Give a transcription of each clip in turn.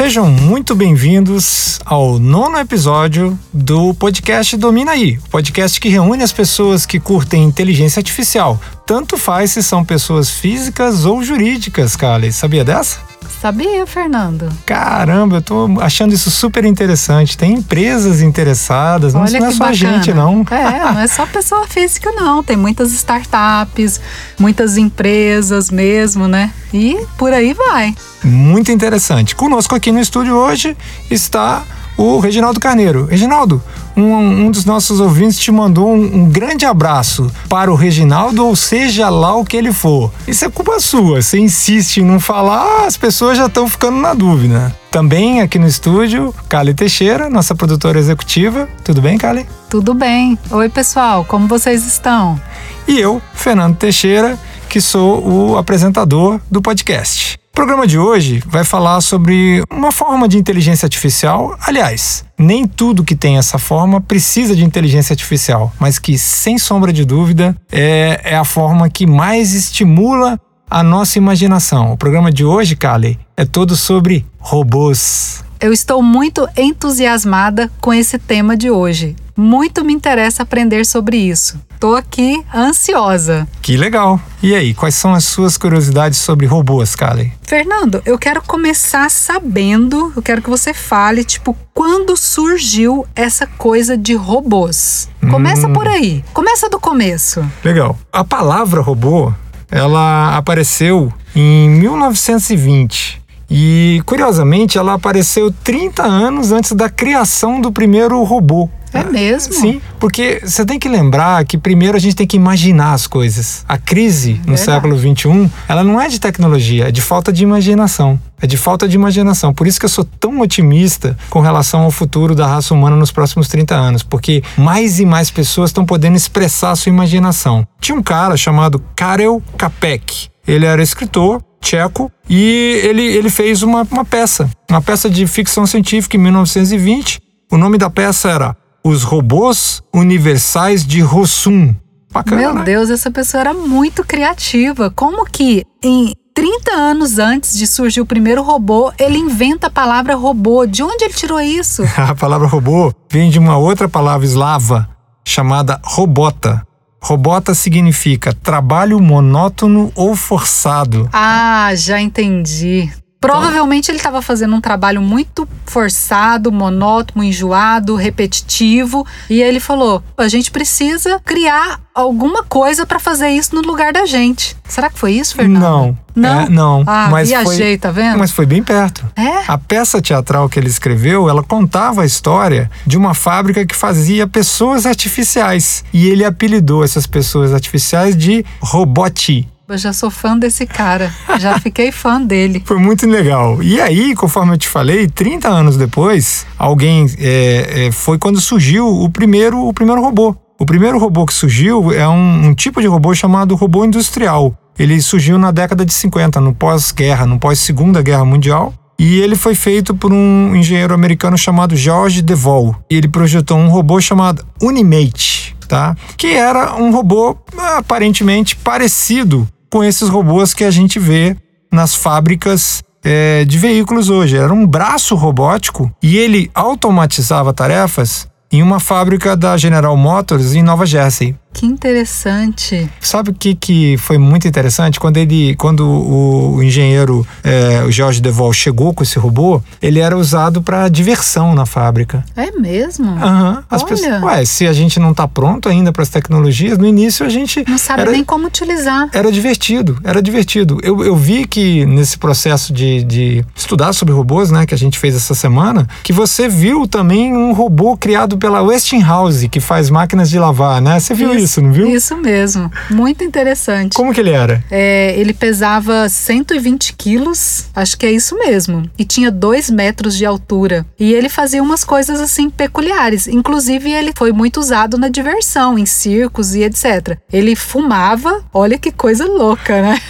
Sejam muito bem-vindos ao nono episódio do podcast Domina aí, o podcast que reúne as pessoas que curtem inteligência artificial. Tanto faz se são pessoas físicas ou jurídicas, Kali. Sabia dessa? Sabia, Fernando? Caramba, eu tô achando isso super interessante. Tem empresas interessadas, Olha não, não é só a bacana. gente, não. É, não é só pessoa física, não. Tem muitas startups, muitas empresas mesmo, né? E por aí vai. Muito interessante. Conosco aqui no estúdio hoje está o Reginaldo Carneiro. Reginaldo, um, um dos nossos ouvintes te mandou um, um grande abraço para o Reginaldo, ou seja lá o que ele for. Isso é culpa sua. Você insiste em não falar, as pessoas já estão ficando na dúvida. Também aqui no estúdio, Kali Teixeira, nossa produtora executiva. Tudo bem, Kali? Tudo bem. Oi, pessoal, como vocês estão? E eu, Fernando Teixeira, que sou o apresentador do podcast. O programa de hoje vai falar sobre uma forma de inteligência artificial. Aliás, nem tudo que tem essa forma precisa de inteligência artificial, mas que, sem sombra de dúvida, é, é a forma que mais estimula a nossa imaginação. O programa de hoje, Kali, é todo sobre robôs. Eu estou muito entusiasmada com esse tema de hoje. Muito me interessa aprender sobre isso. Tô aqui ansiosa. Que legal! E aí, quais são as suas curiosidades sobre robôs, Kali? Fernando, eu quero começar sabendo, eu quero que você fale, tipo, quando surgiu essa coisa de robôs? Começa Hum. por aí. Começa do começo. Legal. A palavra robô, ela apareceu em 1920. E, curiosamente, ela apareceu 30 anos antes da criação do primeiro robô. É mesmo? Sim, porque você tem que lembrar que primeiro a gente tem que imaginar as coisas. A crise no Verdade. século XXI, ela não é de tecnologia, é de falta de imaginação. É de falta de imaginação. Por isso que eu sou tão otimista com relação ao futuro da raça humana nos próximos 30 anos, porque mais e mais pessoas estão podendo expressar a sua imaginação. Tinha um cara chamado Karel Capek. Ele era escritor tcheco e ele, ele fez uma, uma peça, uma peça de ficção científica em 1920. O nome da peça era Os Robôs Universais de Rossum. Bacana, Meu né? Deus, essa pessoa era muito criativa. Como que em 30 anos antes de surgir o primeiro robô, ele inventa a palavra robô? De onde ele tirou isso? A palavra robô vem de uma outra palavra eslava chamada robota. Robota significa trabalho monótono ou forçado. Ah, já entendi. Provavelmente ele estava fazendo um trabalho muito forçado, monótono, enjoado, repetitivo, e ele falou: a gente precisa criar alguma coisa para fazer isso no lugar da gente. Será que foi isso, Fernando? Não. Não? É, não. Ah, mas viajei, foi, tá vendo? Mas foi bem perto. É? A peça teatral que ele escreveu, ela contava a história de uma fábrica que fazia pessoas artificiais. E ele apelidou essas pessoas artificiais de Roboti. Eu já sou fã desse cara. Já fiquei fã dele. Foi muito legal. E aí, conforme eu te falei, 30 anos depois, alguém é, é, foi quando surgiu o primeiro, o primeiro robô. O primeiro robô que surgiu é um, um tipo de robô chamado robô industrial. Ele surgiu na década de 50, no pós-guerra, no pós-segunda guerra mundial. E ele foi feito por um engenheiro americano chamado George DeVol. E ele projetou um robô chamado Unimate, tá? Que era um robô aparentemente parecido com esses robôs que a gente vê nas fábricas é, de veículos hoje. Era um braço robótico e ele automatizava tarefas em uma fábrica da General Motors em Nova Jersey. Que interessante. Sabe o que, que foi muito interessante? Quando ele, quando o, o engenheiro, é, o George DeVol, chegou com esse robô, ele era usado para diversão na fábrica. É mesmo? Aham. As Olha. pessoas, ué, se a gente não tá pronto ainda para as tecnologias, no início a gente Não sabe era, nem como utilizar. era divertido, era divertido. Eu, eu vi que nesse processo de, de estudar sobre robôs, né, que a gente fez essa semana, que você viu também um robô criado pela Westinghouse, que faz máquinas de lavar, né? Você viu isso, não viu? Isso mesmo. Muito interessante. Como que ele era? É, ele pesava 120 quilos, acho que é isso mesmo, e tinha 2 metros de altura. E ele fazia umas coisas assim peculiares. Inclusive, ele foi muito usado na diversão, em circos e etc. Ele fumava, olha que coisa louca, né?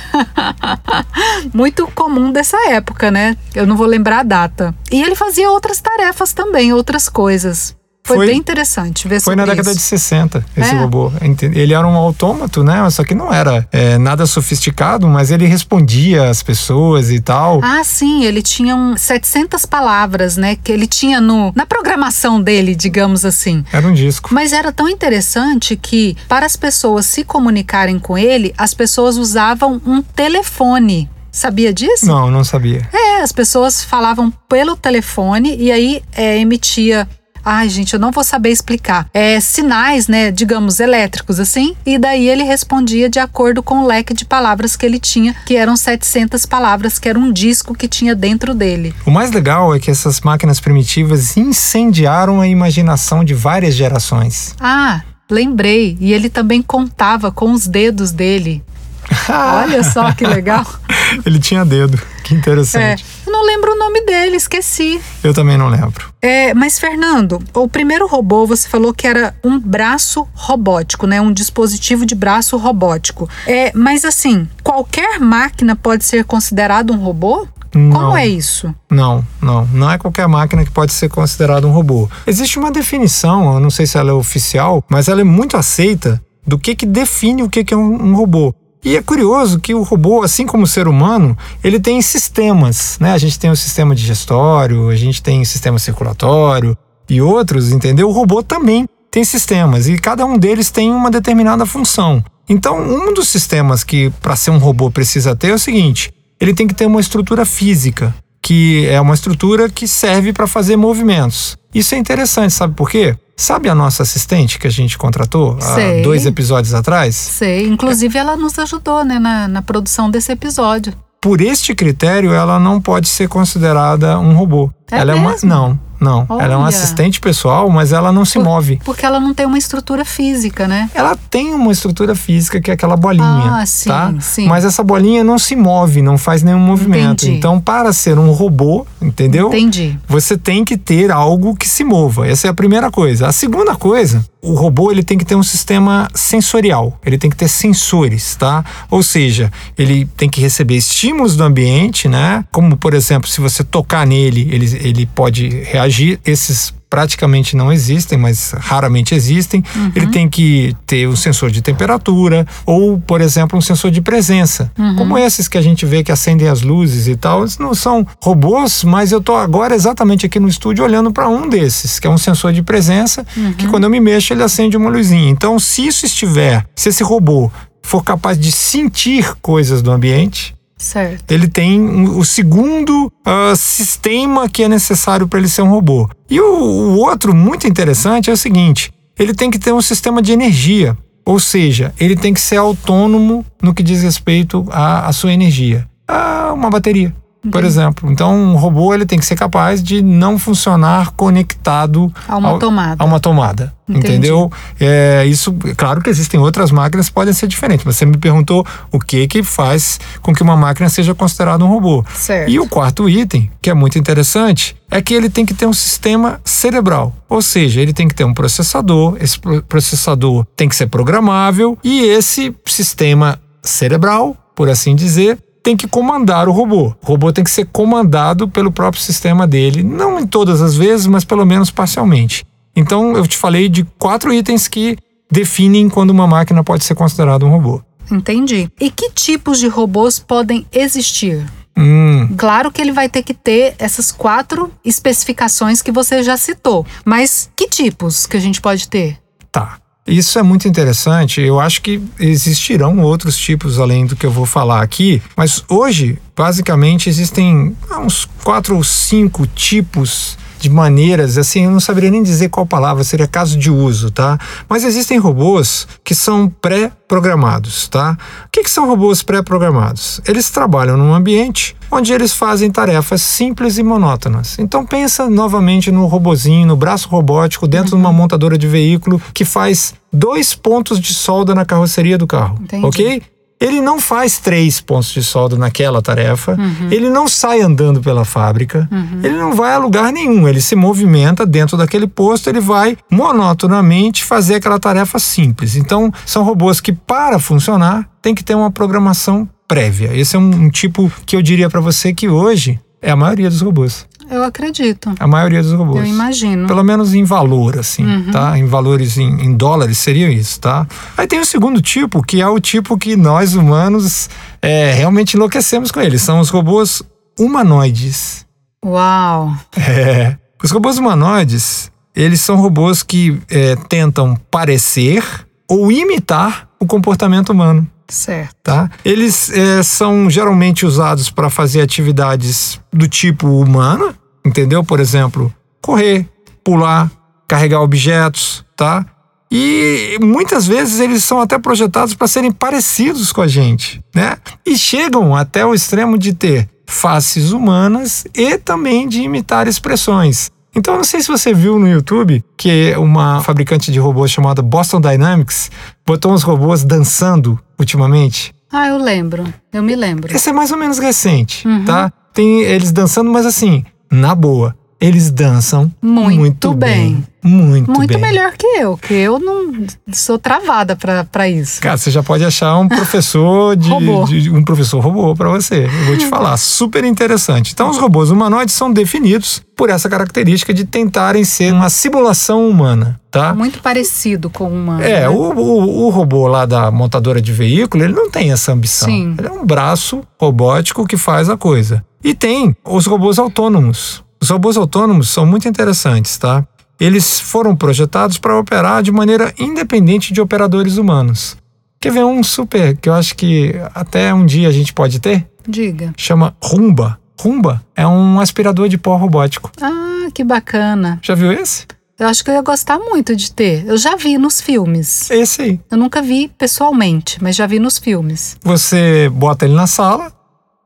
muito comum dessa época, né? Eu não vou lembrar a data. E ele fazia outras tarefas também, outras coisas. Foi, Foi- bem interessante ver Foi na década isso. de 60, esse É. robô. Ele era um autômato, né? Só que não era é, nada sofisticado, mas ele respondia às pessoas e tal. Ah, sim, ele tinha um 700 palavras, né? Que ele tinha no, na programação dele, digamos assim. Era um disco. Mas era tão interessante que, para as pessoas se comunicarem com ele, as pessoas usavam um telefone. Sabia disso? Não, não sabia. É, as pessoas falavam pelo telefone e aí é, emitia. Ai, gente, eu não vou saber explicar. É, sinais, né, digamos, elétricos assim, e daí ele respondia de acordo com o leque de palavras que ele tinha, que eram 700 palavras, que era um disco que tinha dentro dele. O mais legal é que essas máquinas primitivas incendiaram a imaginação de várias gerações. Ah, lembrei, e ele também contava com os dedos dele. Olha só que legal. Ele tinha dedo. Que É, interessante. eu não lembro o nome dele, esqueci. Eu também não lembro. É, mas Fernando, o primeiro robô você falou que era um braço robótico, né? Um dispositivo de braço robótico. É, mas assim, qualquer máquina pode ser considerado um robô? Como Não. é isso? Não, não. Não é qualquer máquina que pode ser considerada um robô. Existe uma definição, eu não sei se ela é oficial, mas ela é muito aceita do que, que define o que, que é um, um robô. E é curioso que o robô, assim como o ser humano, ele tem sistemas, né? A gente tem o sistema digestório, a gente tem o sistema circulatório e outros, entendeu? O robô também tem sistemas e cada um deles tem uma determinada função. Então, um dos sistemas que para ser um robô precisa ter é o seguinte: ele tem que ter uma estrutura física, que é uma estrutura que serve para fazer movimentos. Isso é interessante, sabe por quê? Sabe a nossa assistente que a gente contratou Sei. há dois episódios atrás? Sei. Inclusive, ela nos ajudou, né, na, na produção desse episódio. Por este critério, ela não pode ser considerada um robô. É ela é uma mesmo? Não, não. Ela é uma Olha. assistente pessoal, mas ela não se Por- move. Porque ela não tem uma estrutura física, né? Ela tem uma estrutura física que é aquela bolinha, Ah, sim, tá? sim. Mas essa bolinha não se move, não faz nenhum movimento. Entendi. Então, para ser um robô, entendeu? Entendi. Você tem que ter algo que se mova. Essa é a primeira coisa. A segunda coisa, o robô ele tem que ter um sistema sensorial. Ele tem que ter sensores, tá? Ou seja, ele tem que receber estímulos do ambiente, né? Como por exemplo, se você tocar nele, ele, ele pode reagir. Esses praticamente não existem, mas raramente existem. Ele tem que ter um sensor de temperatura ou, por exemplo, um sensor de presença. Como esses que a gente vê que acendem as luzes e tal, eles não são robôs, mas eu tô agora exatamente aqui no estúdio olhando para um desses, que é um sensor de presença, que quando eu me mexo ele acende uma luzinha. Então, se isso estiver, se esse robô for capaz de sentir coisas do ambiente, Certo. ele tem o segundo ah, sistema que é necessário para ele ser um robô. E o, o outro muito interessante é o seguinte: ele tem que ter um sistema de energia, ou seja, ele tem que ser autônomo no que diz respeito à, sua energia. Ah, uma bateria. Por exemplo, então um robô ele tem que ser capaz de não funcionar conectado A uma ao- tomada. a uma tomada, Entendi. entendeu? É, isso, claro que existem outras máquinas que podem ser diferentes, mas você me perguntou o que que faz com que uma máquina seja considerada um robô. Certo. E o quarto item, que é muito interessante, é que ele tem que ter um sistema cerebral, ou seja, ele tem que ter um processador, esse pro- processador tem que ser programável e esse sistema cerebral, por assim dizer, tem que comandar o robô. O robô tem que ser comandado pelo próprio sistema dele, não em todas as vezes, mas pelo menos parcialmente. Então eu te falei de quatro itens que definem quando uma máquina pode ser considerada um robô. Entendi. E que tipos de robôs podem existir? Hum, Claro que ele vai ter que ter essas quatro especificações que você já citou. Mas que tipos que a gente pode ter? Tá. Isso é muito interessante. Eu acho que existirão outros tipos além do que eu vou falar aqui, mas hoje, basicamente, existem uns quatro ou cinco tipos de maneiras, assim, eu não saberia nem dizer qual palavra, seria caso de uso, tá? Mas existem robôs que são pré-programados, tá? O que, que são robôs pré-programados? Eles trabalham num ambiente onde eles fazem tarefas simples e monótonas. Então pensa novamente no robozinho, no braço robótico dentro de uma montadora de veículo que faz dois pontos de solda na carroceria do carro, Entendi. ok? Ele não faz três pontos de solda naquela tarefa, ele não sai andando pela fábrica, ele não vai a lugar nenhum, ele se movimenta dentro daquele posto, ele vai monotonamente fazer aquela tarefa simples. Então, são robôs que, para funcionar, tem que ter uma programação prévia. Esse é um, um tipo que eu diria para você que hoje é a maioria dos robôs. Eu acredito. A maioria dos robôs. Eu imagino. Pelo menos em valor, assim, tá? Em valores em, em dólares seria isso, tá? Aí tem o segundo tipo, que é o tipo que nós humanos é, realmente enlouquecemos com ele. São os robôs humanoides. Uau! É. Os robôs humanoides, eles são robôs que é, tentam parecer ou imitar o comportamento humano. Certo. Tá? Eles é, são geralmente usados para fazer atividades do tipo humana, entendeu? Por exemplo, correr, pular, carregar objetos, tá? E muitas vezes eles são até projetados para serem parecidos com a gente, né? E chegam até o extremo de ter faces humanas e também de imitar expressões. Então, eu não sei se você viu no YouTube que uma fabricante de robôs chamada Boston Dynamics botou uns robôs dançando ultimamente. Ah, eu lembro. Eu me lembro. Esse é mais ou menos recente, tá? Tem eles dançando, mas assim, na boa. Eles dançam Muito muito, bem. bem. Muito, Muito bem. melhor que eu, que eu não sou travada pra, pra isso. Cara, você já pode achar um professor de, Robô. de- um professor robô para você. Eu vou te falar, super interessante. Então, os robôs humanoides são definidos por essa característica de tentarem ser uma simulação humana, tá? Muito parecido com uma. É, né? o, o, o robô lá da montadora de veículo, ele não tem essa ambição. Sim. Ele é um braço robótico que faz a coisa. E tem os robôs autônomos. Os robôs autônomos são muito interessantes, tá? Eles foram projetados para operar de maneira independente de operadores humanos. Quer ver um super que eu acho que até um dia a gente pode ter? Diga. Chama Rumba. Rumba é um aspirador de pó robótico. Ah, que bacana. Já viu esse? Eu acho que eu ia gostar muito de ter. Eu já vi nos filmes. Esse aí. Eu nunca vi pessoalmente, mas já vi nos filmes. Você bota ele na sala,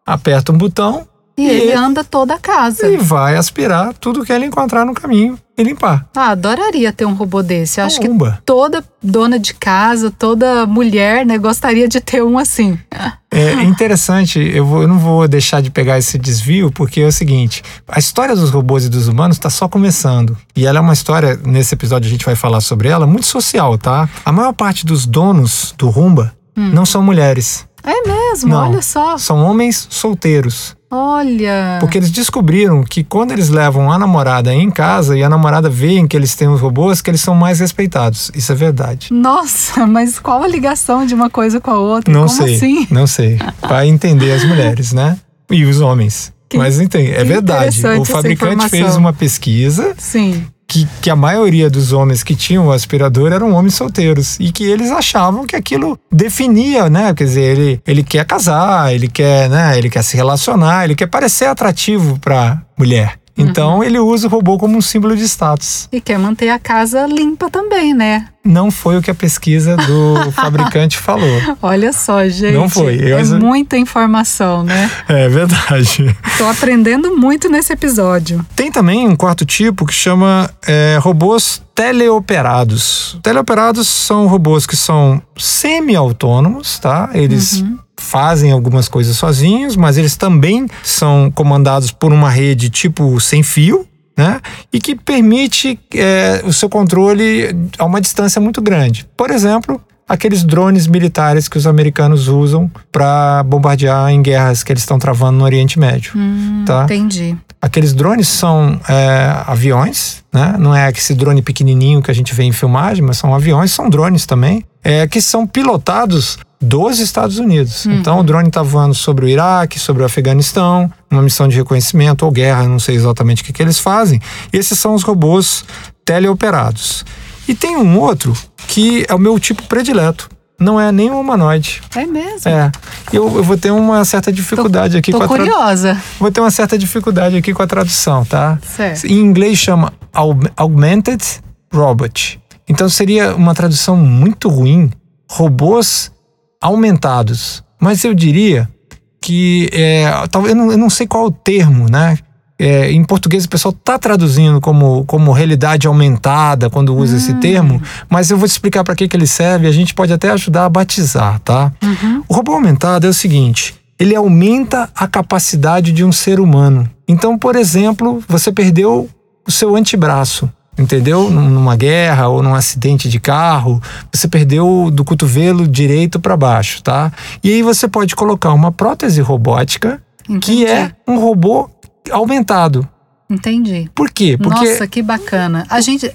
aperta um botão E ele anda toda a casa. e vai aspirar tudo que ele encontrar no caminho e limpar. Ah, adoraria ter um robô desse. Eu acho que toda dona de casa, toda mulher, né, gostaria de ter um assim. É interessante, eu, vou- eu não vou deixar de pegar esse desvio, porque é o seguinte: a história dos robôs e dos humanos está só começando. E ela é uma história, nesse episódio a gente vai falar sobre ela, muito social, tá? A maior parte dos donos do Rumba não são mulheres. É mesmo, Não. olha só. São homens solteiros. Olha. Porque eles descobriram que quando eles levam a namorada em casa e a namorada vê que eles têm os robôs, que eles são mais respeitados. Isso é verdade. Nossa, mas qual a ligação de uma coisa com a outra? Não Como sei. assim? Não sei. Vai entender as mulheres, né? E os homens. Que- Mas entende, é verdade. O fabricante fez uma pesquisa Sim. Que, que a maioria dos homens que tinham o aspirador eram homens solteiros e que eles achavam que aquilo definia, né? Quer dizer, ele, ele quer casar, ele quer, né? Ele quer se relacionar, ele quer parecer atrativo para mulher. Então ele usa o robô como um símbolo de status. E quer manter a casa limpa também, né? Não foi o que a pesquisa do fabricante falou. Olha só, gente. Não foi, eu- É muita informação, né? É verdade. Tô aprendendo muito nesse episódio. Tem também um quarto tipo que chama é, robôs teleoperados. Teleoperados são robôs que são semi-autônomos, tá? Eles fazem algumas coisas sozinhos, mas eles também são comandados por uma rede tipo sem fio. Né? E que permite é, o seu controle a uma distância muito grande. Por exemplo, aqueles drones militares que os americanos usam para bombardear em guerras que eles estão travando no Oriente Médio. tá? Entendi. Aqueles drones são é, aviões, né? Não é esse drone pequenininho que a gente vê em filmagem, mas são aviões, são drones também, é, que são pilotados dos Estados Unidos. Então o drone está voando sobre o Iraque, sobre o Afeganistão, uma missão de reconhecimento ou guerra, não sei exatamente o que, que eles fazem. Esses são os robôs teleoperados. E tem um outro que é o meu tipo predileto. Não é nem um humanoide. É mesmo. É. Eu, eu vou ter uma certa dificuldade aqui Tô com a tradução. curiosa. Vou ter uma certa dificuldade aqui com a tradução, tá? Certo. Em inglês chama aug- Augmented Robot. Então seria uma tradução muito ruim, robôs aumentados. Mas eu diria que é, talvez eu não, eu não sei qual é o termo, né? É, em português o pessoal tá traduzindo como, como realidade aumentada quando usa esse termo, mas eu vou te explicar para que, que ele serve e a gente pode até ajudar a batizar, tá? O robô aumentado é o seguinte: ele aumenta a capacidade de um ser humano. Então, por exemplo, você perdeu o seu antebraço, entendeu? Num- Numa guerra ou num acidente de carro, você perdeu do cotovelo direito para baixo, tá? E aí você pode colocar uma prótese robótica que Entendi. é um robô aumentado. Entendi. Por quê? Porque Nossa, que bacana. A gente.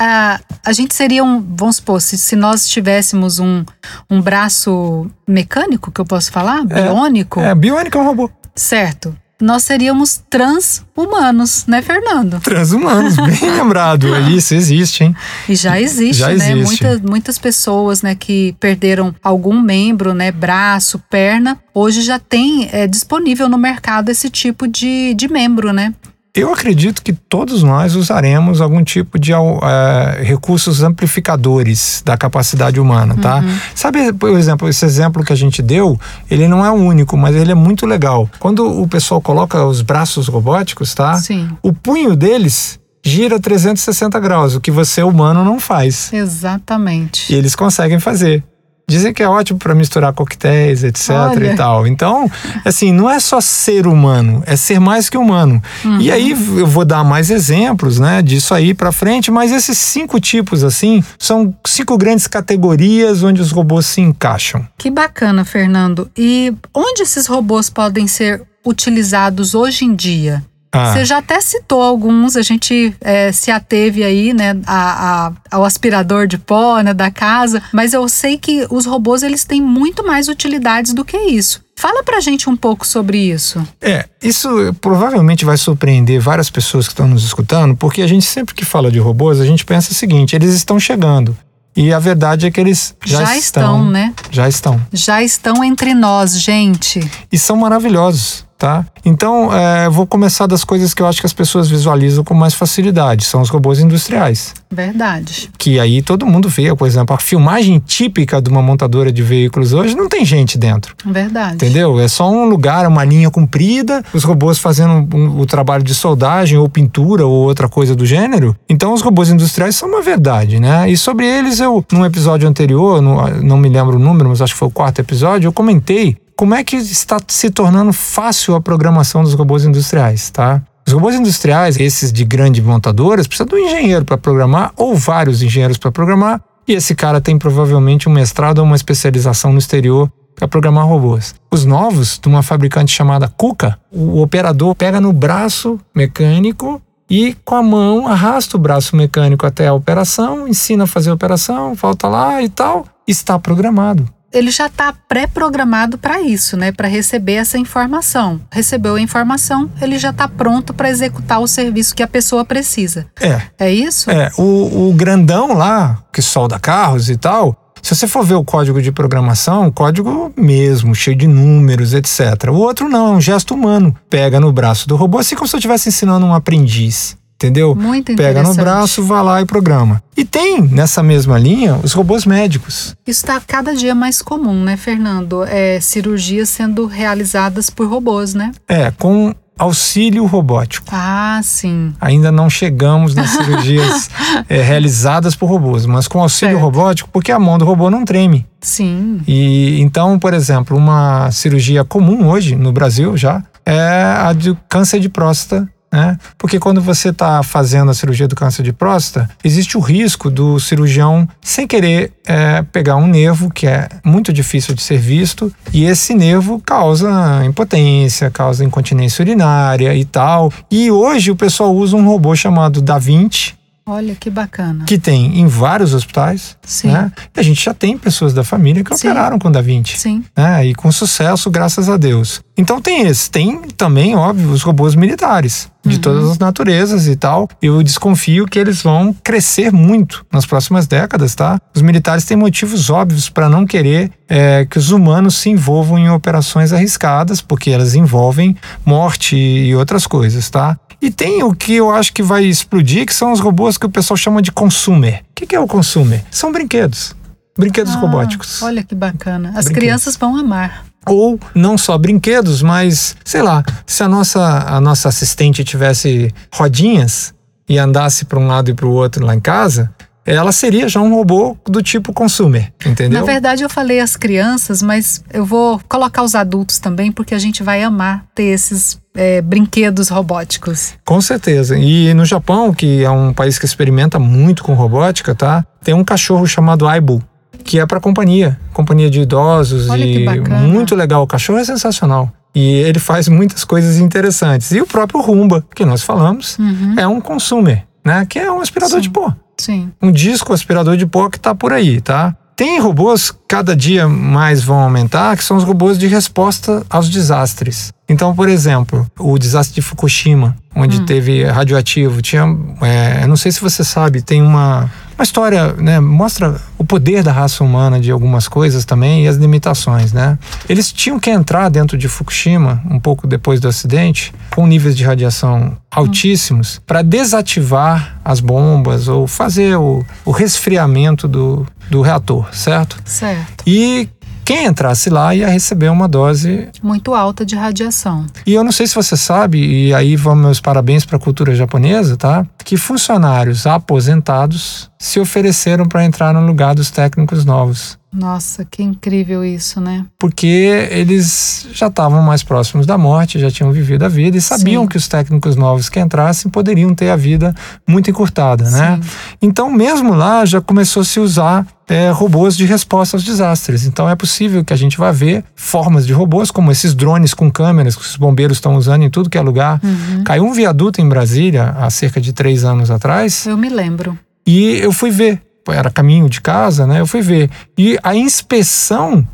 A, a gente seria um. Vamos supor, se, se nós tivéssemos um, um braço mecânico, que eu posso falar? Biônico? é, biônica é um robô. Certo. Nós seríamos trans-humanos, né, Fernando? Transhumanos, bem lembrado. Isso existe, hein? E já existe, Já né? existe. Muitas, muitas pessoas, né, que perderam algum membro, né, braço, perna, hoje já tem é, disponível no mercado esse tipo de, de membro, né? Eu acredito que todos nós usaremos algum tipo de eh, recursos amplificadores da capacidade humana, tá? Sabe, por exemplo, esse exemplo que a gente deu, ele não é o único, mas ele é muito legal. Quando o pessoal coloca os braços robóticos, tá? Sim. O punho deles gira 360 graus, o que você humano não faz. Exatamente. E eles conseguem fazer. Dizem que é ótimo para misturar coquetéis, etc Olha. e tal. Então, assim, não é só ser humano, é ser mais que humano. Uhum. E aí eu vou dar mais exemplos, né, disso aí para frente, mas esses cinco tipos assim, são cinco grandes categorias onde os robôs se encaixam. Que bacana, Fernando. E onde esses robôs podem ser utilizados hoje em dia? Ah, Você já até citou alguns, a gente é, se ateve aí, né, a, a- ao aspirador de pó, né, da casa, mas eu sei que os robôs, eles têm muito mais utilidades do que isso. Fala pra gente um pouco sobre isso. É, isso provavelmente vai surpreender várias pessoas que estão nos escutando, porque a gente sempre que fala de robôs, a gente pensa o seguinte: eles estão chegando. E a verdade é que eles já, Já estão, né? Já estão. Já estão entre nós, gente. E são maravilhosos, tá? Então, é, vou começar das coisas que eu acho que as pessoas visualizam com mais facilidade. São os robôs industriais. Verdade. Que aí todo mundo vê, por exemplo, a filmagem típica de uma montadora de veículos hoje não tem gente dentro. Verdade. Entendeu? É só um lugar, uma linha comprida, os robôs fazendo o trabalho de soldagem ou pintura ou outra coisa do gênero. Então, os robôs industriais são uma verdade, né? E sobre eles, eu, num episódio anterior, no- não me lembro o número, mas acho que foi o quarto episódio, eu comentei como é que está se tornando fácil a programação dos robôs industriais, tá? Os robôs industriais, esses de grandes montadoras, precisa de um engenheiro para programar ou vários engenheiros para programar. E esse cara tem provavelmente um mestrado ou uma especialização no exterior para programar robôs. Os novos, de uma fabricante chamada Kuka, o operador pega no braço mecânico e com a mão arrasta o braço mecânico até a operação, ensina a fazer a operação, volta lá e tal, está programado. Ele já está pré-programado para isso, né? Para receber essa informação. Recebeu a informação, ele já está pronto para executar o serviço que a pessoa precisa. É, É isso? É, o, o grandão lá, que solda carros e tal, se você for ver o código de programação, código mesmo, cheio de números, etc. O outro não, é um gesto humano. Pega no braço do robô, assim como se eu estivesse ensinando um aprendiz. Entendeu? Muito Pega no braço, vai lá e programa. E tem nessa mesma linha os robôs médicos. Isso está cada dia mais comum, né, Fernando? É, cirurgias sendo realizadas por robôs, né? É, com auxílio robótico. Ah, sim. Ainda não chegamos nas cirurgias é, realizadas por robôs, mas com auxílio Certo. robótico, porque a mão do robô não treme. Sim. E então, por exemplo, uma cirurgia comum hoje no Brasil já é a de câncer de próstata. Né? Porque quando você está fazendo a cirurgia do câncer de próstata, existe o risco do cirurgião, sem querer, é, pegar um nervo que é muito difícil de ser visto, e esse nervo causa impotência, causa incontinência urinária e tal. E hoje o pessoal usa um robô chamado Da Vinci, Olha que bacana. que tem em vários hospitais. Sim. Né? E a gente já tem pessoas da família que Sim. operaram com Da Vinci Sim. né? E com sucesso, graças a Deus. Então tem esse. Tem também, óbvio, os robôs militares, de Uhum. todas as naturezas e tal. Eu desconfio que eles vão crescer muito nas próximas décadas, tá? Os militares têm motivos óbvios para não querer é, que os humanos se envolvam em operações arriscadas, porque elas envolvem morte e outras coisas, tá? E tem o que eu acho que vai explodir, que são os robôs que o pessoal chama de consumer. O que que é o consumer? São brinquedos. Brinquedos Ah, robóticos Olha que bacana. As Brinquedos. crianças vão amar. ou não só brinquedos, mas sei lá, se a nossa a nossa assistente tivesse rodinhas e andasse para um lado e para o outro lá em casa, ela seria já um robô do tipo consumer, entendeu? Na verdade, eu falei as crianças, mas eu vou colocar os adultos também, porque a gente vai amar ter esses é, brinquedos robóticos. Com certeza. E no Japão, que é um país que experimenta muito com robótica, tá? Tem um cachorro chamado Aibu, que é para companhia, companhia de idosos Olha e que bacana. muito legal. O cachorro é sensacional. E ele faz muitas coisas interessantes. E o próprio Rumba, que nós falamos, Uhum. é um consumer, né? Que é um aspirador Sim. de pó. Sim. Um disco aspirador de pó que tá por aí, tá? Tem robôs cada dia mais vão aumentar, que são os robôs de resposta aos desastres. Então, por exemplo, o desastre de Fukushima, onde teve radioativo, tinha, é, não sei se você sabe, tem uma, uma história, né, mostra o poder da raça humana de algumas coisas também e as limitações, né? Eles tinham que entrar dentro de Fukushima, um pouco depois do acidente, com níveis de radiação altíssimos, para desativar as bombas ou fazer o, o resfriamento do, do reator, certo? Certo. E quem entrasse lá ia receber uma dose. Muito alta de radiação. E eu não sei se você sabe, e aí vão meus parabéns para a cultura japonesa, tá? Que funcionários aposentados se ofereceram para entrar no lugar dos técnicos novos. Nossa, que incrível isso, né? Porque eles já estavam mais próximos da morte, já tinham vivido a vida e sabiam Sim. que os técnicos novos que entrassem poderiam ter a vida muito encurtada, né? Sim. Então, mesmo lá, já começou a se usar é, robôs de resposta aos desastres. Então, é possível que a gente vá ver formas de robôs, como esses drones com câmeras que os bombeiros estão usando em tudo que é lugar. Uhum. Caiu um viaduto em Brasília há cerca de três anos atrás Eu me lembro. E eu fui ver. Era caminho de casa, né? Eu fui ver. E a inspeção,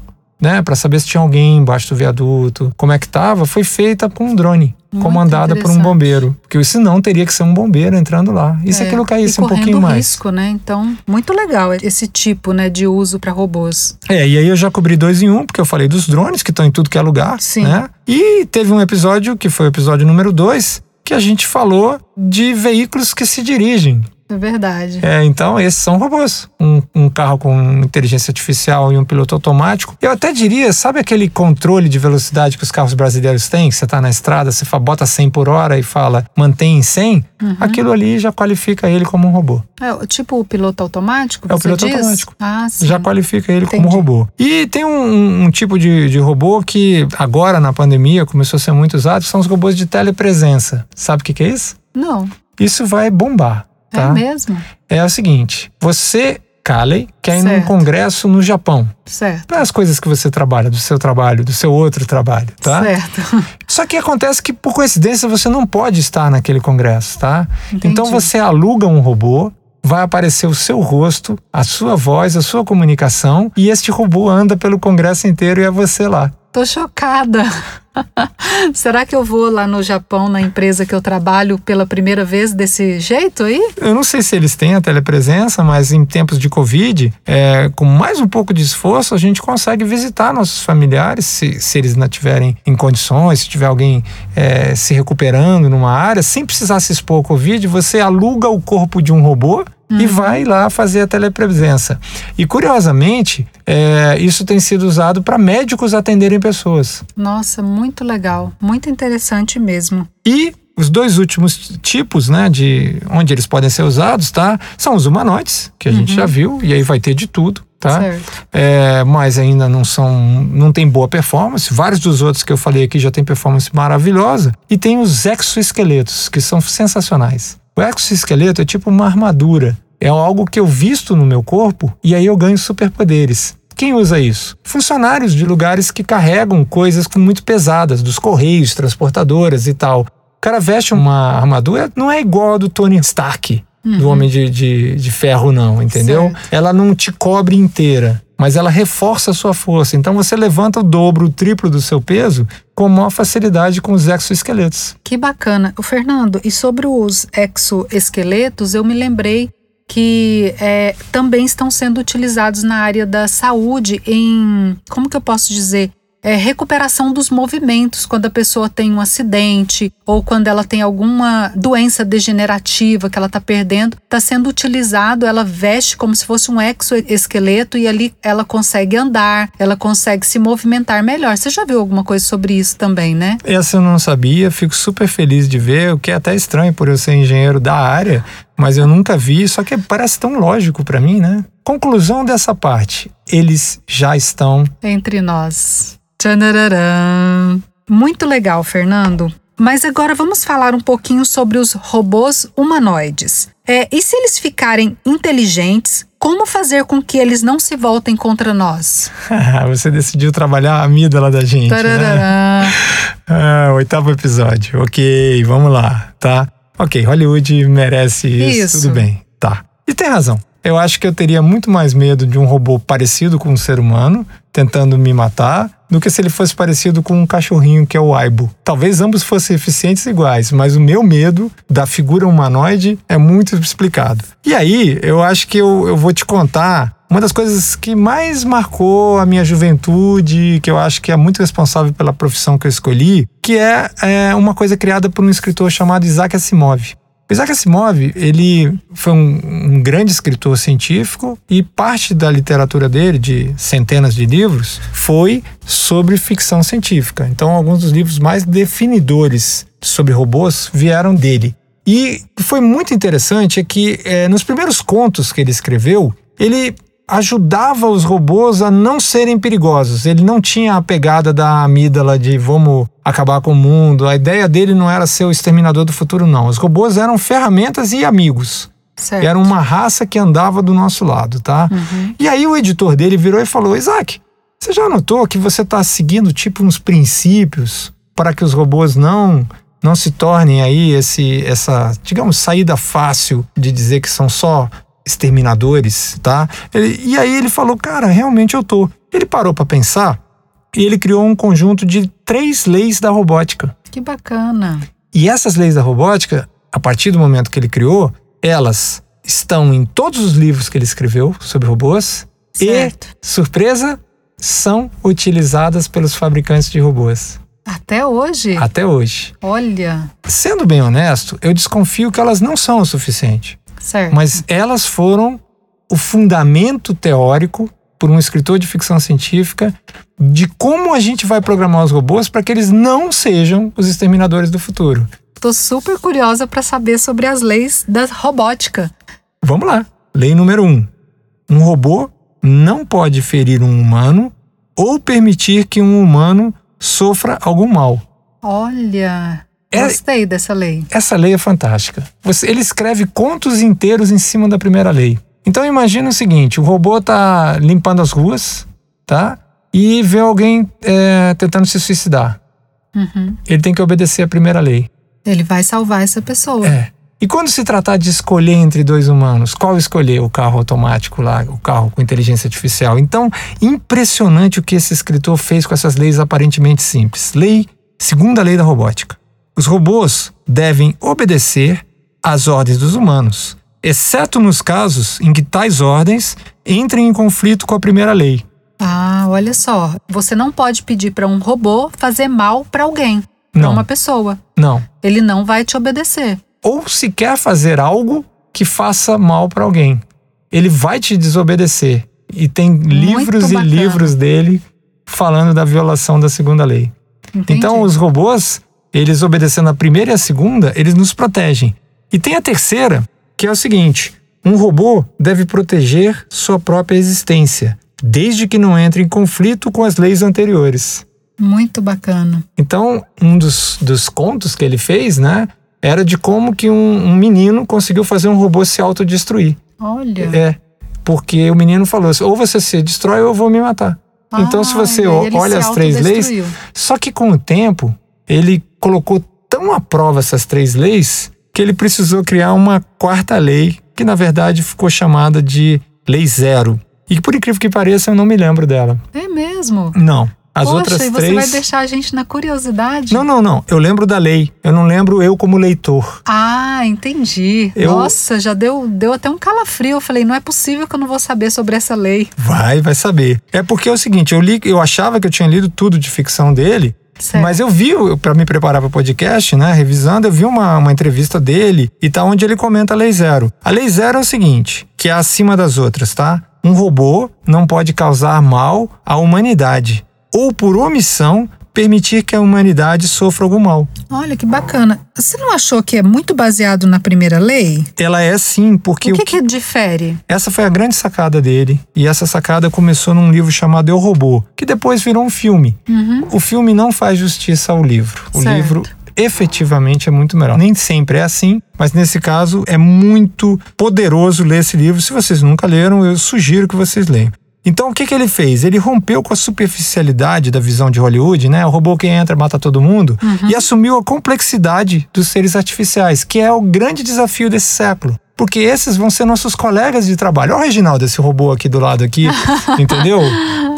né, para saber se tinha alguém embaixo do viaduto, como é que tava, foi feita com um drone, Muito comandada por um bombeiro. Porque senão teria que ser um bombeiro entrando lá. E se É, aquilo caísse um pouquinho mais? risco, né? Então, muito legal esse tipo, né, de uso para robôs. É, e aí eu já cobri dois em um, porque eu falei dos drones que estão em tudo que é lugar, Sim. né? E teve um episódio, que foi o episódio número dois, que a gente falou de veículos que se dirigem. É verdade. É, então, esses são robôs. Um, um carro com inteligência artificial e um piloto automático. Eu até diria, sabe aquele controle de velocidade que os carros brasileiros têm? Que você está na estrada, você bota 100 por hora e fala mantém em 100? Uhum. Aquilo ali já qualifica ele como um robô. É, o- tipo o piloto automático? É o piloto diz? automático. Ah, sim. já qualifica ele como Entendi. robô. E tem um, um- um tipo de, de robô que agora na pandemia começou a ser muito usado, que são os robôs de telepresença. Sabe o que, que é isso? Não, Isso vai bombar. É Tá? mesmo? É o seguinte: você, Kalen, quer ir num congresso no Japão. Certo. Para as coisas que você trabalha, do seu trabalho, do seu outro trabalho, tá? Certo. Só que acontece que, por coincidência, você não pode estar naquele congresso, tá? Entendi. Então você aluga um robô, vai aparecer o seu rosto, a sua voz, a sua comunicação, e este robô anda pelo congresso inteiro e é você lá. Tô chocada. Será que eu vou lá no Japão, na empresa que eu trabalho, pela primeira vez desse jeito aí? Eu não sei se eles têm a telepresença, mas em tempos de Covid, é, com mais um pouco de esforço, a gente consegue visitar nossos familiares, se, se eles não estiverem em condições, se tiver alguém é, se recuperando numa área, sem precisar se expor ao Covid, você aluga o corpo de um robô e vai lá fazer a telepresença. E curiosamente, é, isso tem sido usado para médicos atenderem pessoas. Nossa, muito legal. Muito interessante mesmo. E os dois últimos tipos, né, de onde eles podem ser usados, tá? São os humanoides, que a gente já viu, e aí vai ter de tudo, tá? Certo. É, mas ainda não são, não tem boa performance. Vários dos outros que eu falei aqui já tem performance maravilhosa. E tem os exoesqueletos, que são sensacionais. O exoesqueleto é tipo uma armadura. É algo que eu visto no meu corpo e aí eu ganho superpoderes. Quem usa isso? Funcionários de lugares que carregam coisas muito pesadas, dos correios, transportadoras e tal. O cara veste uma armadura, não é igual a do Tony Stark, do Homem de, de, de Ferro, não, entendeu? Certo. Ela não te cobre inteira, mas ela reforça a sua força. Então você levanta o dobro, o triplo do seu peso com maior facilidade com os exoesqueletos. Que bacana. O Fernando, e sobre os exoesqueletos, eu me lembrei que é, também estão sendo utilizados na área da saúde em, como que eu posso dizer? É, recuperação dos movimentos quando a pessoa tem um acidente ou quando ela tem alguma doença degenerativa que ela está perdendo, está sendo utilizado, ela veste como se fosse um exoesqueleto e ali ela consegue andar, ela consegue se movimentar melhor. Você já viu alguma coisa sobre isso também, né? Essa eu não sabia, fico super feliz de ver, o que é até estranho por eu ser engenheiro da área, mas eu nunca vi, só que parece tão lógico para mim, né? Conclusão dessa parte: eles já estão entre nós. Tchanararam. Muito legal, Fernando. Mas agora vamos falar um pouquinho sobre os robôs humanoides. É, e se eles ficarem inteligentes, como fazer com que eles não se voltem contra nós? Você decidiu trabalhar a amígdala da gente. Né? Ah, oitavo episódio. Ok, vamos lá, tá? Ok, Hollywood merece isso, Isso. tudo bem. Tá. E tem razão. Eu acho que eu teria muito mais medo de um robô parecido com um ser humano, tentando me matar, do que se ele fosse parecido com um cachorrinho que é o Aibo. Talvez ambos fossem eficientes iguais, mas o meu medo da figura humanoide é muito explicado. E aí, eu acho que eu, eu vou te contar uma das coisas que mais marcou a minha juventude, que eu acho que é muito responsável pela profissão que eu escolhi, que é, é uma coisa criada por um escritor chamado Isaac Asimov. Isaac Asimov, ele foi um, um grande escritor científico e parte da literatura dele, de centenas de livros, foi sobre ficção científica. Então, alguns dos livros mais definidores sobre robôs vieram dele. E foi muito interessante é que eh, nos primeiros contos que ele escreveu, ele ajudava os robôs a não serem perigosos. Ele não tinha a pegada da amígdala de vamos acabar com o mundo. A ideia dele não era ser o exterminador do futuro, não. Os robôs eram ferramentas e amigos. Certo. Era uma raça que andava do nosso lado, tá? E aí o editor dele virou e falou: Isaac, você já notou que você está seguindo tipo uns princípios para que os robôs não não se tornem aí esse essa, digamos, saída fácil de dizer que são só exterminadores, tá? Ele- e aí ele falou: "Cara, realmente eu tô". Ele parou para pensar e ele criou um conjunto de três leis da robótica. Que bacana. E essas leis da robótica, a partir do momento que ele criou, elas estão em todos os livros que ele escreveu sobre robôs Certo. e, surpresa, são utilizadas pelos fabricantes de robôs Até hoje? até hoje. Olha. Sendo bem honesto, eu desconfio que elas não são o suficiente, Certo. mas elas foram o fundamento teórico por um escritor de ficção científica de como a gente vai programar os robôs para que eles não sejam os exterminadores do futuro. Tô super curiosa para saber sobre as leis da robótica. Vamos lá. Lei número um: um robô não pode ferir um humano ou permitir que um humano sofra algum mal. Olha. É- Gostei dessa lei. Essa lei é fantástica. Você- ele escreve contos inteiros em cima da primeira lei. Então imagina o seguinte: o robô tá limpando as ruas, tá? E vê alguém é, tentando se suicidar. Uhum. Ele tem que obedecer a primeira lei. Ele vai salvar essa pessoa. É. E quando se tratar de escolher entre dois humanos, qual escolher? O carro automático lá, o carro com inteligência artificial. Então, impressionante o que esse escritor fez com essas leis aparentemente simples. Lei, segunda lei da robótica. Os robôs devem obedecer às ordens dos humanos, exceto nos casos em que tais ordens entrem em conflito com a primeira lei. Ah, olha só. Você não pode pedir para um robô fazer mal para alguém, para uma pessoa. Não. Ele não vai te obedecer. ou se quer fazer algo que faça mal para alguém. Ele vai te desobedecer. E tem livros e bacana. livros dele falando da violação da segunda lei. Entendi. Então, os robôs, eles obedecendo a primeira e a segunda, eles nos protegem. E tem a terceira, que é o seguinte: um robô deve proteger sua própria existência, desde que não entre em conflito com as leis anteriores. Muito bacana. Então, um dos, dos contos que ele fez, né, era de como que um, um menino conseguiu fazer um robô se autodestruir. Olha. É, porque o menino falou assim, ou você se destrói ou eu vou me matar. então, se Ah, você olha as três leis, só que com o tempo, ele colocou tão à prova essas três leis que ele precisou criar uma quarta lei, que na verdade ficou chamada de Lei Zero. E por incrível que pareça, eu não me lembro dela. É mesmo. Não. As Poxa, outras e você três. vai deixar a gente na curiosidade? Não, não, não. Eu lembro da lei. Eu não lembro eu como leitor. Ah, entendi. Eu- Nossa, já deu, deu até um calafrio. Eu falei, não é possível que eu não vou saber sobre essa lei. Vai, vai saber. É porque é o seguinte, eu li, eu achava que eu tinha lido tudo de ficção dele, Certo. mas eu vi, para me preparar para o podcast, né, revisando, eu vi uma, uma entrevista dele e tá onde ele comenta a Lei Zero. A Lei Zero é o seguinte, que é acima das outras, tá? Um robô não pode causar mal à humanidade ou por omissão permitir que a humanidade sofra algum mal. Olha que bacana. Você não achou que é muito baseado na primeira lei? Ela é sim, porque o o que, que difere? Essa foi a grande sacada dele. E essa sacada começou num livro chamado Eu Robô, que depois virou um filme. O filme não faz justiça ao livro. O Certo. livro efetivamente é muito melhor. Nem sempre é assim, mas nesse caso é muito poderoso ler esse livro. Se vocês nunca leram, eu sugiro que vocês leiam. Então o que, que ele fez? Ele rompeu com a superficialidade da visão de Hollywood, né? O robô que entra mata todo mundo, uhum. e assumiu a complexidade dos seres artificiais, que é o grande desafio desse século porque esses vão ser nossos colegas de trabalho. Olha o Reginaldo, esse robô aqui do lado aqui, entendeu?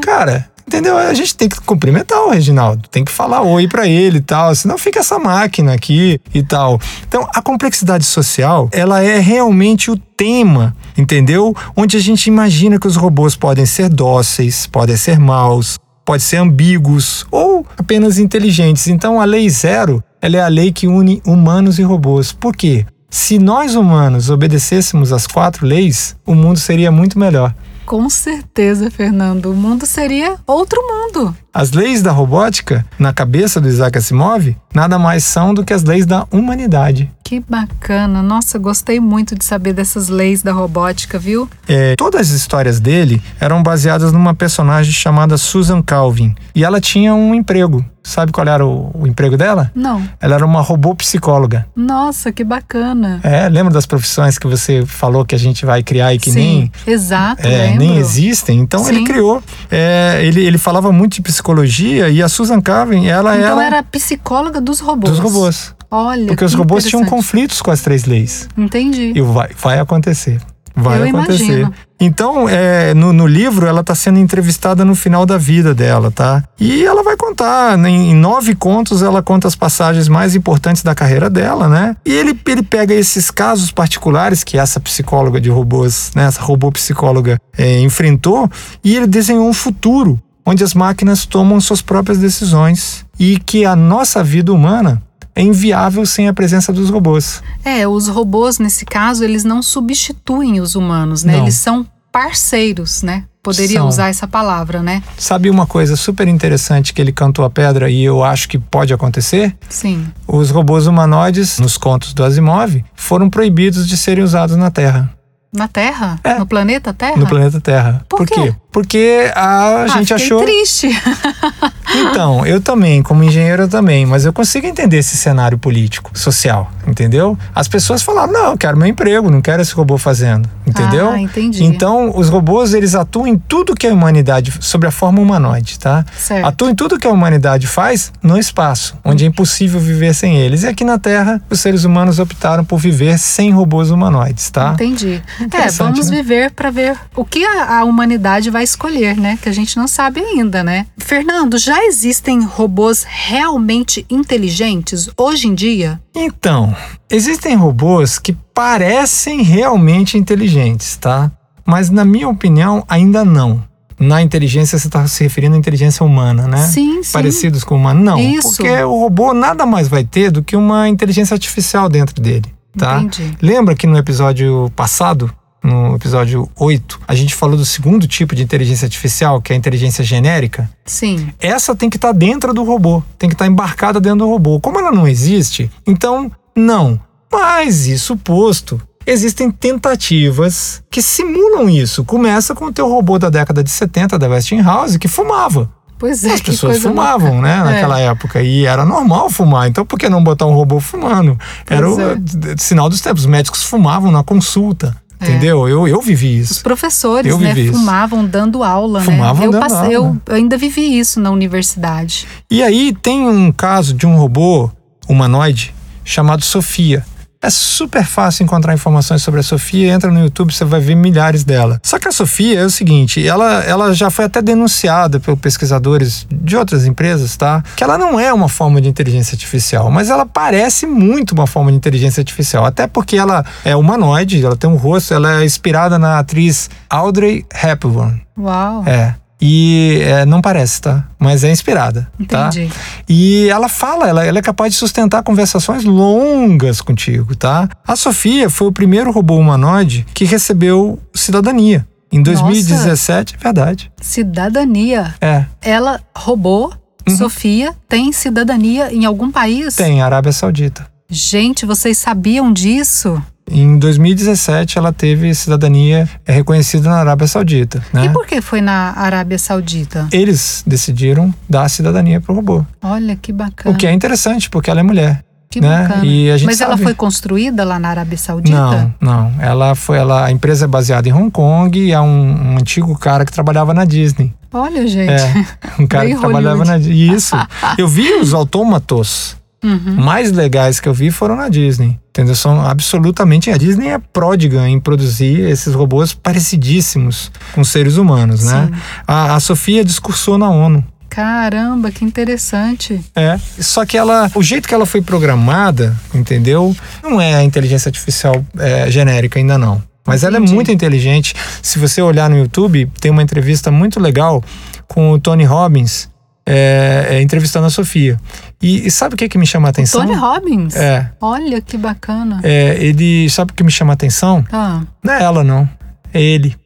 Cara, entendeu? A gente tem que cumprimentar o Reginaldo, tem que falar oi para ele e tal, senão fica essa máquina aqui e tal. Então, a complexidade social, ela é realmente o tema, entendeu? Onde a gente imagina que os robôs podem ser dóceis, podem ser maus, podem ser ambíguos ou apenas inteligentes. Então, a lei zero, ela é a lei que une humanos e robôs. Por quê? Se nós humanos obedecêssemos às quatro leis, o mundo seria muito melhor. Com certeza, Fernando. O mundo seria outro mundo. As leis da robótica, na cabeça do Isaac Asimov, nada mais são do que as leis da humanidade. Que bacana. Nossa, gostei muito de saber dessas leis da robótica, viu? É, todas as histórias dele eram baseadas numa personagem chamada Susan Calvin. E ela tinha um emprego. Sabe qual era o, o, emprego dela? Não. Ela era uma robô psicóloga. Nossa, que bacana. É, lembra das profissões que você falou que a gente vai criar e que Sim, nem. Exato, é, nem existem? Então Sim. ele criou. É, ele, ele falava muito de psicologia e a Susan Carvin, ela então era. era psicóloga dos robôs. Dos robôs. Olha. Porque os robôs tinham conflitos com as três leis. Entendi. E vai, vai acontecer. Vai Eu acontecer. Imagino. Então, é, no, no, livro, ela está sendo entrevistada no final da vida dela, tá? E ela vai contar, né, em nove contos, ela conta as passagens mais importantes da carreira dela, né? E ele, ele pega esses casos particulares que essa psicóloga de robôs, né, essa robô psicóloga é, enfrentou, e ele desenhou um futuro onde as máquinas tomam suas próprias decisões e que a nossa vida humana é inviável sem a presença dos robôs. É, os robôs nesse caso, eles não substituem os humanos, né? Não. Eles são parceiros, né? Poderia são. usar essa palavra, né? Sabe uma coisa super interessante que ele cantou a pedra e eu acho que pode acontecer? Sim. Os robôs humanoides, nos contos do Asimov, foram proibidos de serem usados na Terra. Na Terra? É. No planeta Terra? No planeta Terra. Por, Por quê? quê? Porque a ah, gente achou. triste. então, eu também, como engenheiro eu também, mas eu consigo entender esse cenário político, social, entendeu? As pessoas falaram: não, eu quero meu emprego, não quero esse robô fazendo, entendeu? Ah, entendi. Então, os robôs, eles atuam em tudo que a humanidade, sobre a forma humanoide, tá? Certo. Atuam em tudo que a humanidade faz no espaço, onde é impossível viver sem eles. E aqui na Terra, os seres humanos optaram por viver sem robôs humanoides, tá? Entendi. É, vamos né? viver para ver o que a, a humanidade vai escolher, né? Que a gente não sabe ainda, né? Fernando, já existem robôs realmente inteligentes hoje em dia? Então, existem robôs que parecem realmente inteligentes, tá? Mas na minha opinião, ainda não. Na inteligência, você está se referindo à inteligência humana, né? Sim, sim. Parecidos com humano? Não. Isso. Porque o robô nada mais vai ter do que uma inteligência artificial dentro dele, tá? Entendi. Lembra que no episódio passado no episódio 8, a gente falou do segundo tipo de inteligência artificial, que é a inteligência genérica. Sim. Essa tem que estar tá dentro do robô, tem que estar tá embarcada dentro do robô. Como ela não existe, então não. Mas isso posto, existem tentativas que simulam isso. Começa com o teu robô da década de 70 da Westinghouse que fumava. Pois é, As pessoas fumavam, louca. né, naquela é. época. E era normal fumar. Então, por que não botar um robô fumando? Pois era o é. sinal dos tempos. Os médicos fumavam na consulta. É. Entendeu? Eu, eu vivi isso. Os professores, Eu né, vivi isso. fumavam dando aula, Fumavam né? Eu, dando aula. eu ainda vivi isso na universidade. E aí tem um caso de um robô humanoide chamado Sofia. É super fácil encontrar informações sobre a Sofia. Entra no YouTube, você vai ver milhares dela. Só que a Sofia é o seguinte: ela, ela já foi até denunciada pelos pesquisadores de outras empresas, tá? Que ela não é uma forma de inteligência artificial, mas ela parece muito uma forma de inteligência artificial. Até porque ela é humanoide, ela tem um rosto, ela é inspirada na atriz Audrey Hepburn. Uau. É. E é, não parece, tá? Mas é inspirada, tá? Entendi. E ela fala, ela, ela é capaz de sustentar conversações longas contigo, tá? A Sofia foi o primeiro robô humanoide que recebeu cidadania. Em 2017, é verdade. Cidadania. É, Ela roubou, Sofia, tem cidadania em algum país? tem, Arábia Saudita. Gente, vocês sabiam disso? Em 2017, ela teve cidadania reconhecida na Arábia Saudita. Né? E por que foi na Arábia Saudita? Eles decidiram dar cidadania para o robô. Olha que bacana. O que é interessante, porque ela é mulher. Que né? bacana. Mas ela sabe- foi construída lá na Arábia Saudita? Não, não. Ela foi, ela, a empresa é baseada em Hong Kong e é um, um antigo cara que trabalhava na Disney. Olha, gente. É, um cara Bem que trabalhava na Hollywood. Isso. Eu vi os autômatos Uhum. mais legais que eu vi foram na Disney. Entendeu? São absolutamente. A Disney é pródiga em produzir esses robôs parecidíssimos com seres humanos, né? A, a Sofia discursou na ONU. Caramba, que interessante. É. Só que ela, o jeito que ela foi programada, entendeu? Não é a inteligência artificial é, genérica ainda não. Mas ela é Entendi. muito inteligente. Se você olhar no YouTube, tem uma entrevista muito legal com o Tony Robbins, é, é, entrevistando a Sofia. E, e sabe o que, que me chama a atenção? Tony Robbins? É, Olha que bacana. é, ele. Sabe o que me chama a atenção? Ah, Não é ela, não. É ele.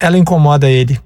Ela incomoda ele.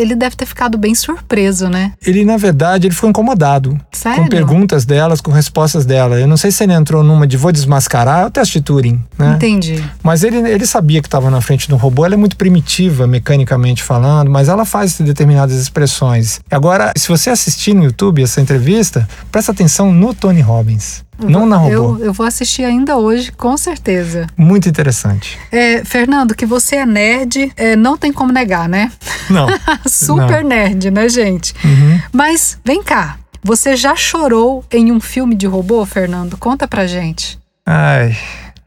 Ele deve ter ficado bem surpreso, né? Ele, na verdade, ele ficou incomodado. Sério? com perguntas delas, com respostas dela. Eu não sei se ele entrou numa de vou desmascarar, é o teste de Turing, né? Entendi. Mas ele, ele sabia que estava na frente de um robô. Ela é muito primitiva, mecanicamente falando, mas ela faz determinadas expressões. Agora, se você assistir no YouTube essa entrevista, presta atenção no Tony Robbins, não na robô. Eu, eu vou assistir ainda hoje, com certeza. Muito interessante. É, Fernando, que você é nerd, é, não tem como negar, né? Não. Super nerd, né, gente? Uhum. Mas vem cá, você já chorou em um filme de robô, Fernando? Conta pra gente. Ai.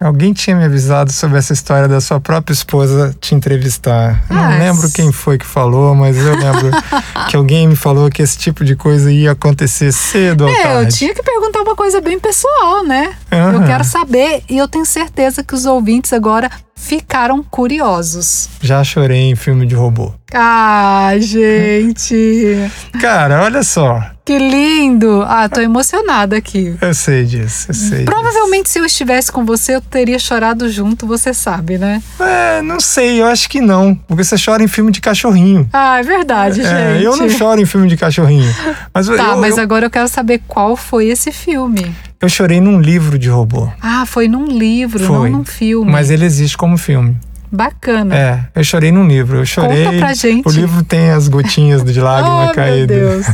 Alguém tinha me avisado sobre essa história da sua própria esposa te entrevistar. Eu Ah, não lembro quem foi que falou, mas eu lembro que alguém me falou que esse tipo de coisa ia acontecer cedo ou É, eu tarde. tinha que perguntar uma coisa bem pessoal, né? Eu Aham. quero saber e eu tenho certeza que os ouvintes agora ficaram curiosos. Já chorei em filme de robô. Ah, gente, Cara, olha só. que lindo! Ah, tô emocionada aqui. Eu sei disso, eu sei. Provavelmente se eu estivesse com você, eu teria chorado junto, você sabe, né? disso. É, não sei, eu acho que não. Porque você chora em filme de cachorrinho. Ah, é verdade, É, gente. eu não choro em filme de cachorrinho. Mas, Tá, eu, mas eu, agora eu quero saber qual foi esse filme. eu chorei num livro de robô. Ah, foi num livro, Foi. não num filme. Mas ele existe como filme. Bacana. É, eu chorei num livro. Eu chorei. Conta pra gente. O livro tem as gotinhas de lágrima Oh, meu caída. Deus.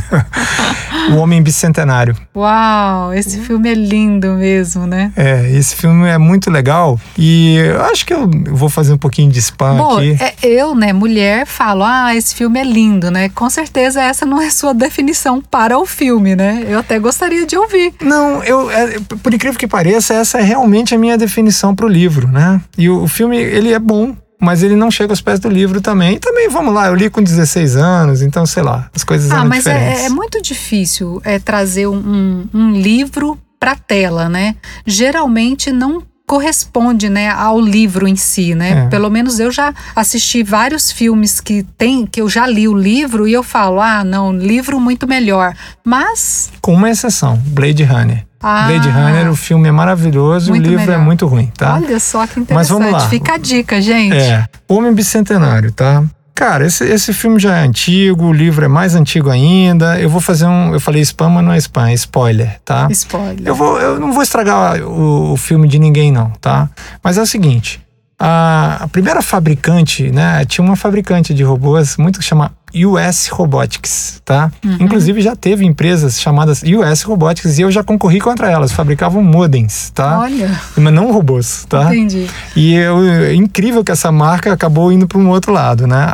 o Homem Bicentenário. Uau, esse filme é lindo mesmo, né? É, esse filme é muito legal. E eu acho que eu vou fazer um pouquinho de spam Bom, aqui. é, eu, né, mulher, falo, ah, esse filme é lindo, né? Com certeza essa não é sua definição para o filme, né? Eu até gostaria de ouvir. Não, eu, é, por incrível que pareça, essa é realmente a minha definição pro livro, né? E o, o filme, ele é bom, mas ele não chega aos pés do livro também. E também, vamos lá, eu li com 16 anos, então, sei lá, as coisas Ah, mas diferentes. é, é muito difícil é, trazer um, um, um livro para tela, né? Geralmente não corresponde, né, ao livro em si, né? É. Pelo menos eu já assisti vários filmes que tem que eu já li o livro e eu falo, ah, não, livro muito melhor. Mas Com uma exceção, Blade Runner. Ah, Blade Runner, o filme é maravilhoso e o livro é melhor. muito ruim, tá? Olha só que interessante. Mas vamos lá. Fica a dica, gente. É, Homem Bicentenário, tá? Cara, esse, esse filme já é antigo, o livro é mais antigo ainda. Eu vou fazer um. Eu falei spam, mas não é spam, é spoiler, tá? Spoiler. Eu, vou, eu não vou estragar o, o filme de ninguém, não, tá? Mas é o seguinte: a, a primeira fabricante, né? Tinha uma fabricante de robôs muito que chama US Robotics, tá? Uhum. Inclusive já teve empresas chamadas US Robotics e eu já concorri contra elas, fabricavam modems, tá? Olha, Mas não robôs, tá? entendi. E eu- é incrível que essa marca acabou indo para um outro lado, né? A,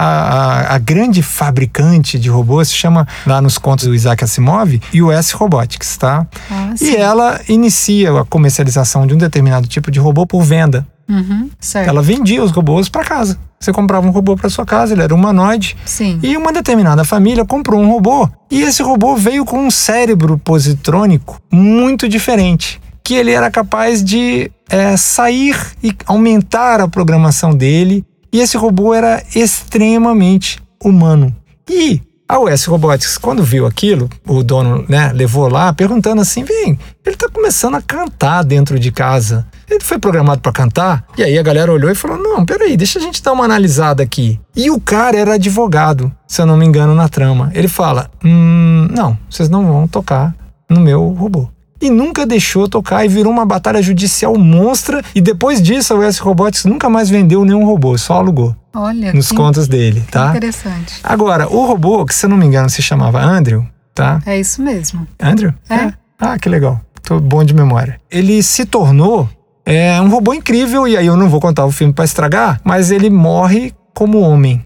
a- a grande fabricante de robôs se chama, lá nos contos do Isaac Asimov, US Robotics, tá? Ah, E ela inicia a comercialização de um determinado tipo de robô por venda. Uhum, certo. Ela vendia os robôs para casa. Você comprava um robô para sua casa, ele era humanoide. Sim. E uma determinada família comprou um robô. E esse robô veio com um cérebro positrônico muito diferente. Que ele era capaz de é, sair e aumentar a programação dele. E esse robô era extremamente humano. E a US Robotics, quando viu aquilo, o dono né, levou lá perguntando assim: vem, ele está começando a cantar dentro de casa. Ele foi programado para cantar? E aí a galera olhou e falou: não, peraí, deixa a gente dar uma analisada aqui. E o cara era advogado, se eu não me engano, na trama. Ele fala: hum, não, vocês não vão tocar no meu robô. e nunca deixou tocar e virou uma batalha judicial monstra. E depois disso, a US Robotics nunca mais vendeu nenhum robô, só alugou. Olha, nos contos dele, tá? interessante. Agora, o robô, que se eu não me engano se chamava Andrew, tá? É isso mesmo. Andrew? É. Ah, que legal. Tô bom de memória. Ele se tornou é, um robô incrível, e aí eu não vou contar o filme para estragar, mas ele morre como homem.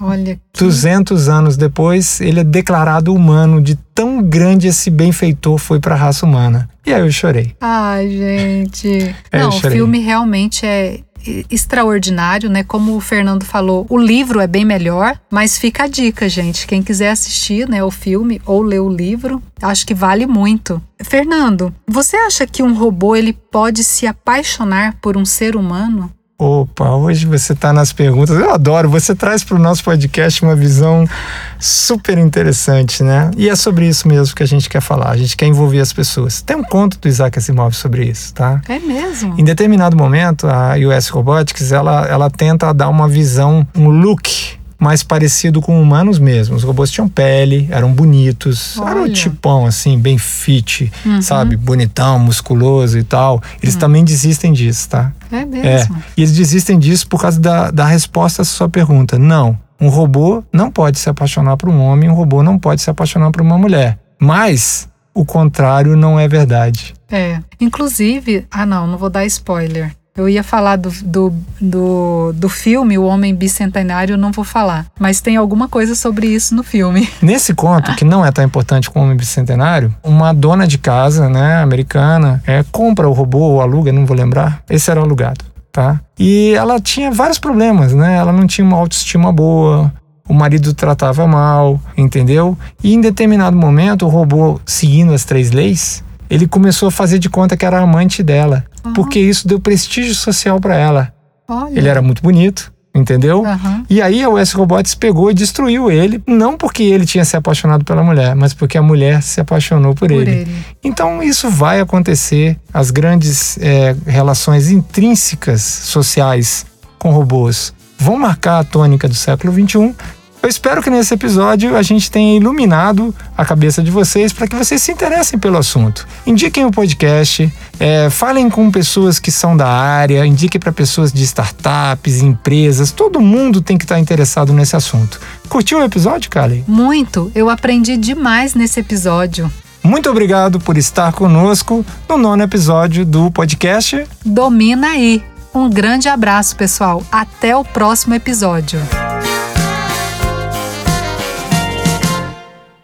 Olha que... 200 anos depois, ele é declarado humano, de tão grande esse benfeitor foi para a raça humana. E aí eu chorei. Ai, gente. É, não, o filme realmente é extraordinário, né? Como o Fernando falou, o livro é bem melhor, mas fica a dica, gente. Quem quiser assistir, né, o filme ou ler o livro, acho que vale muito. Fernando, você acha que um robô ele pode se apaixonar por um ser humano? Opa, hoje você tá nas perguntas. Eu adoro, você traz para o nosso podcast uma visão super interessante, né? E é sobre isso mesmo que a gente quer falar. A gente quer envolver as pessoas. Tem um conto do Isaac Asimov sobre isso, tá? É mesmo? Em determinado momento, a US Robotics, ela, ela tenta dar uma visão, um look mais parecido com humanos mesmo. Os robôs tinham pele, eram bonitos, Olha. era um tipão assim, bem fit, Uhum. sabe? Bonitão, musculoso e tal. Eles Hum. também desistem disso, tá? É É. mesmo. E eles desistem disso por causa da, da resposta à sua pergunta. Não. Um robô não pode se apaixonar por um homem, um robô não pode se apaixonar por uma mulher. Mas o contrário não é verdade. É. Inclusive, ah não, não vou dar spoiler. Eu ia falar do, do, do, do filme O Homem Bicentenário, não vou falar. Mas tem alguma coisa sobre isso no filme. Nesse conto, que não é tão importante como o Homem Bicentenário, uma dona de casa, né, americana, é, compra o robô ou aluga, não vou lembrar. Esse era o alugado, tá? E ela tinha vários problemas, né? Ela não tinha uma autoestima boa, o marido tratava mal, entendeu? E em determinado momento, o robô, seguindo as três leis, ele começou a fazer de conta que era amante dela, porque isso deu prestígio social para ela. Olha. Ele era muito bonito, entendeu? Aham. E aí a US Robots pegou e destruiu ele, não porque ele tinha se apaixonado pela mulher, mas porque a mulher se apaixonou por, Por ele. ele. Então isso vai acontecer, as grandes é, relações intrínsecas sociais com robôs vão marcar a tônica do século XXI. Eu espero que nesse episódio a gente tenha iluminado a cabeça de vocês para que vocês se interessem pelo assunto. Indiquem o podcast, é, falem com pessoas que são da área, indiquem para pessoas de startups, empresas, todo mundo tem que estar interessado nesse assunto. Curtiu o episódio, Kali? Muito. Eu aprendi demais nesse episódio. Muito obrigado por estar conosco no nono episódio do podcast. Domina aí. Um grande abraço, pessoal. Até o próximo episódio.